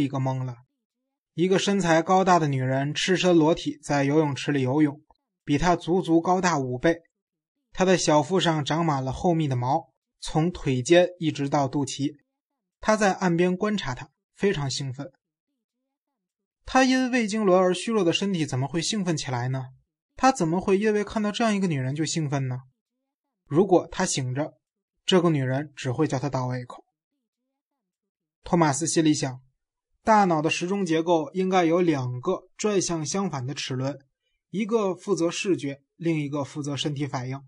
一个懵了。一个身材高大的女人赤身裸体在游泳池里游泳，比她足足高大五倍。她的小腹上长满了厚密的毛，从腿间一直到肚脐。她在岸边观察她，非常兴奋。她因胃痉挛而虚弱的身体怎么会兴奋起来呢？她怎么会因为看到这样一个女人就兴奋呢？如果她醒着，这个女人只会叫她倒胃口。托马斯心里想。大脑的时钟结构应该有两个转向相反的齿轮，一个负责视觉，另一个负责身体反应。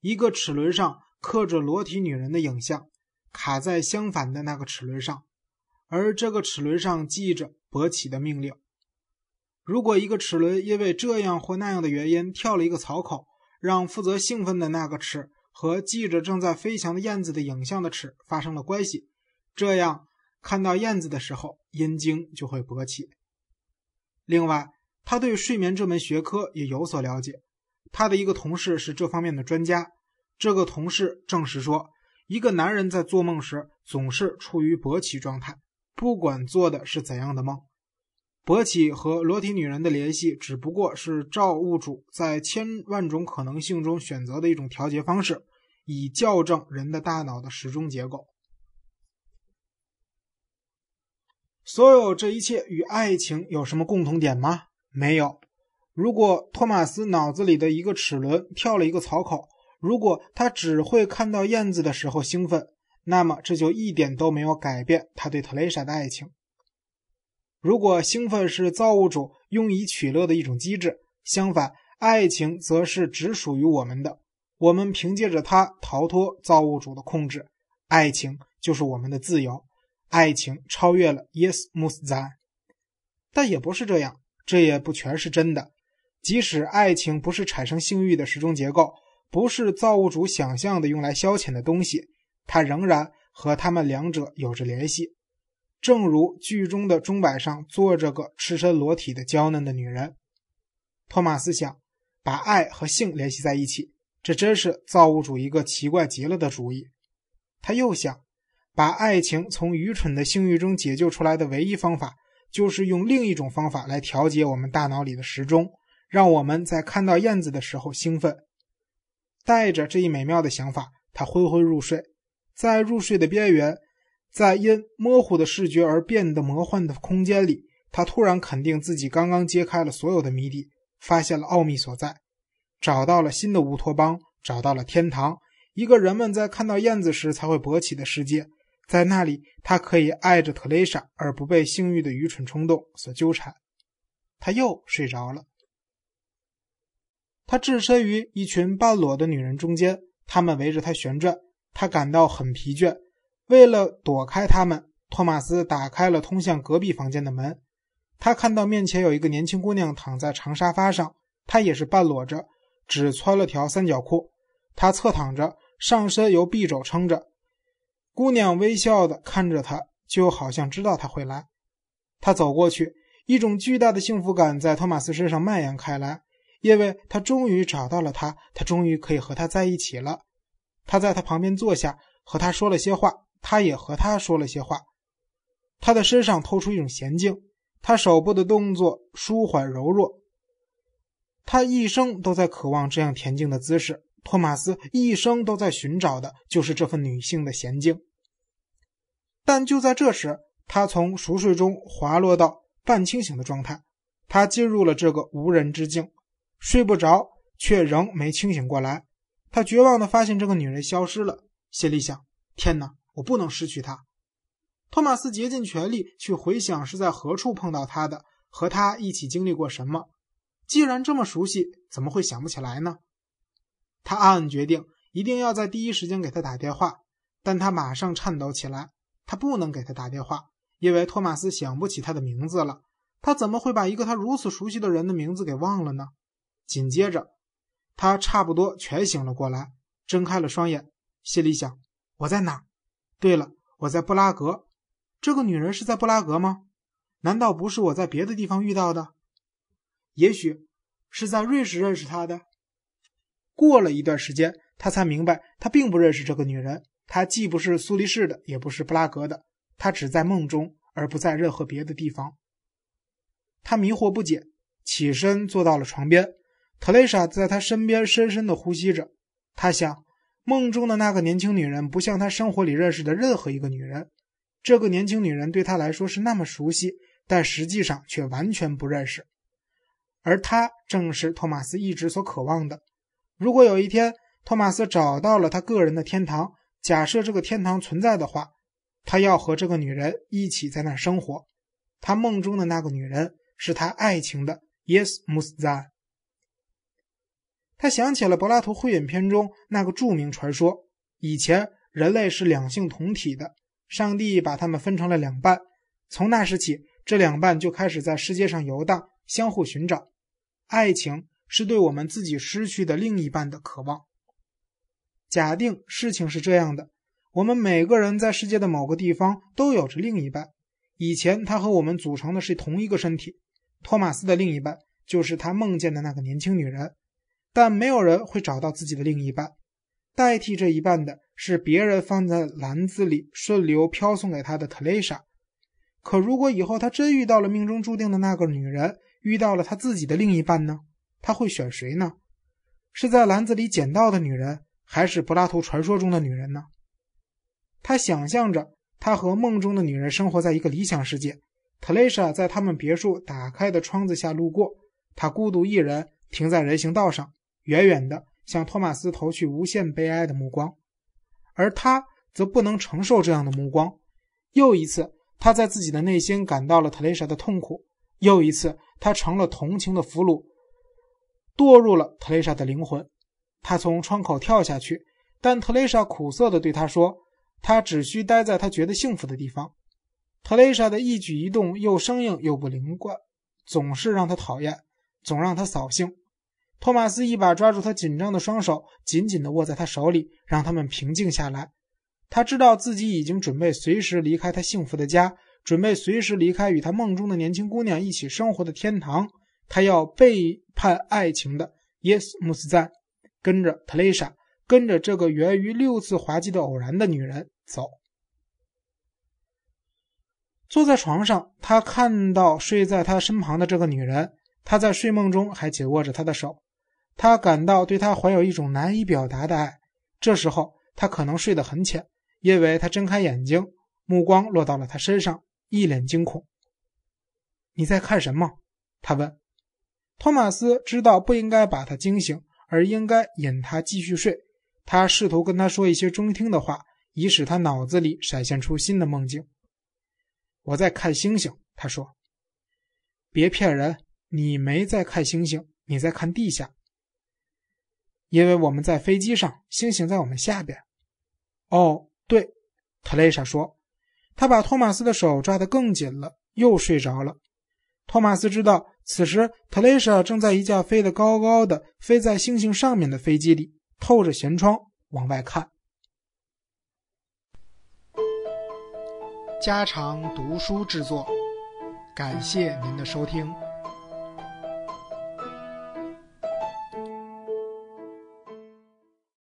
一个齿轮上刻着裸体女人的影像，卡在相反的那个齿轮上，而这个齿轮上记着勃起的命令。如果一个齿轮因为这样或那样的原因跳了一个槽口，让负责兴奋的那个齿和记着正在飞翔的燕子的影像的齿发生了关系，这样。看到燕子的时候，阴茎就会勃起。另外，他对睡眠这门学科也有所了解。他的一个同事是这方面的专家。这个同事证实说，一个男人在做梦时总是处于勃起状态，不管做的是怎样的梦。勃起和裸体女人的联系只不过是造物主在千万种可能性中选择的一种调节方式，以校正人的大脑的时钟结构。所有这一切与爱情有什么共同点吗？没有。如果托马斯脑子里的一个齿轮跳了一个槽口，如果他只会看到燕子的时候兴奋，那么这就一点都没有改变他对特蕾莎的爱情。如果兴奋是造物主用以取乐的一种机制，相反，爱情则是只属于我们的。我们凭借着它逃脱造物主的控制，爱情就是我们的自由。爱情超越了 Yes must die，但也不是这样，这也不全是真的。即使爱情不是产生性欲的时钟结构，不是造物主想象的用来消遣的东西，它仍然和他们两者有着联系。正如剧中的钟摆上坐着个赤身裸体的娇嫩的女人，托马斯想把爱和性联系在一起，这真是造物主一个奇怪极了的主意。他又想。把爱情从愚蠢的性欲中解救出来的唯一方法，就是用另一种方法来调节我们大脑里的时钟，让我们在看到燕子的时候兴奋。带着这一美妙的想法，他昏昏入睡。在入睡的边缘，在因模糊的视觉而变得魔幻的空间里，他突然肯定自己刚刚揭开了所有的谜底，发现了奥秘所在，找到了新的乌托邦，找到了天堂，一个人们在看到燕子时才会勃起的世界。在那里，他可以爱着特蕾莎，而不被性欲的愚蠢冲动所纠缠。他又睡着了。他置身于一群半裸的女人中间，她们围着他旋转。他感到很疲倦。为了躲开他们，托马斯打开了通向隔壁房间的门。他看到面前有一个年轻姑娘躺在长沙发上，她也是半裸着，只穿了条三角裤。她侧躺着，上身由臂肘撑着。姑娘微笑的看着他，就好像知道他会来。他走过去，一种巨大的幸福感在托马斯身上蔓延开来，因为他终于找到了他，他终于可以和他在一起了。他在他旁边坐下，和他说了些话，他也和他说了些话。他的身上透出一种娴静，他手部的动作舒缓柔弱。他一生都在渴望这样恬静的姿势。托马斯一生都在寻找的就是这份女性的娴静，但就在这时，他从熟睡中滑落到半清醒的状态。他进入了这个无人之境，睡不着，却仍没清醒过来。他绝望地发现这个女人消失了，心里想：天哪，我不能失去她。托马斯竭尽全力去回想是在何处碰到她的，和她一起经历过什么。既然这么熟悉，怎么会想不起来呢？他暗暗决定，一定要在第一时间给他打电话，但他马上颤抖起来。他不能给他打电话，因为托马斯想不起他的名字了。他怎么会把一个他如此熟悉的人的名字给忘了呢？紧接着，他差不多全醒了过来，睁开了双眼，心里想：我在哪？对了，我在布拉格。这个女人是在布拉格吗？难道不是我在别的地方遇到的？也许是在瑞士认识她的。过了一段时间，他才明白，他并不认识这个女人。她既不是苏黎世的，也不是布拉格的，她只在梦中，而不在任何别的地方。他迷惑不解，起身坐到了床边。特蕾莎在他身边深深的呼吸着。他想，梦中的那个年轻女人不像他生活里认识的任何一个女人。这个年轻女人对他来说是那么熟悉，但实际上却完全不认识。而她正是托马斯一直所渴望的。如果有一天托马斯找到了他个人的天堂，假设这个天堂存在的话，他要和这个女人一起在那儿生活。他梦中的那个女人是他爱情的 Yes Musa。他想起了柏拉图慧眼篇中那个著名传说：以前人类是两性同体的。上帝把他们分成了两半，从那时起，这两半就开始在世界上游荡，相互寻找。爱情是对我们自己失去的另一半的渴望。假定事情是这样的，我们每个人在世界的某个地方都有着另一半。以前他和我们组成的是同一个身体。托马斯的另一半就是他梦见的那个年轻女人，但没有人会找到自己的另一半。代替这一半的是别人放在篮子里顺流飘送给他的特蕾莎。可如果以后他真遇到了命中注定的那个女人，遇到了他自己的另一半呢？他会选谁呢？是在篮子里捡到的女人，还是柏拉图传说中的女人呢？他想象着他和梦中的女人生活在一个理想世界。特蕾莎在他们别墅打开的窗子下路过，他孤独一人停在人行道上，远远的。向托马斯投去无限悲哀的目光，而他则不能承受这样的目光。又一次，他在自己的内心感到了特蕾莎的痛苦；又一次，他成了同情的俘虏，堕入了特蕾莎的灵魂。他从窗口跳下去，但特蕾莎苦涩地对他说：“他只需待在他觉得幸福的地方。”特蕾莎的一举一动又生硬又不灵贯，总是让他讨厌，总让他扫兴。托马斯一把抓住他紧张的双手，紧紧地握在他手里，让他们平静下来。他知道自己已经准备随时离开他幸福的家，准备随时离开与他梦中的年轻姑娘一起生活的天堂。他要背叛爱情的耶斯穆斯赞，跟着特蕾莎，跟着这个源于六次滑稽的偶然的女人走。坐在床上，他看到睡在他身旁的这个女人，他在睡梦中还紧握着她的手。他感到对她怀有一种难以表达的爱。这时候，他可能睡得很浅，因为他睁开眼睛，目光落到了他身上，一脸惊恐。“你在看什么？”他问。托马斯知道不应该把他惊醒，而应该引他继续睡。他试图跟他说一些中听的话，以使他脑子里闪现出新的梦境。“我在看星星。”他说。“别骗人，你没在看星星，你在看地下。”因为我们在飞机上，星星在我们下边。哦，对，特蕾莎说。他把托马斯的手抓得更紧了，又睡着了。托马斯知道，此时特蕾莎正在一架飞得高高的、飞在星星上面的飞机里，透着舷窗往外看。家常读书制作，感谢您的收听。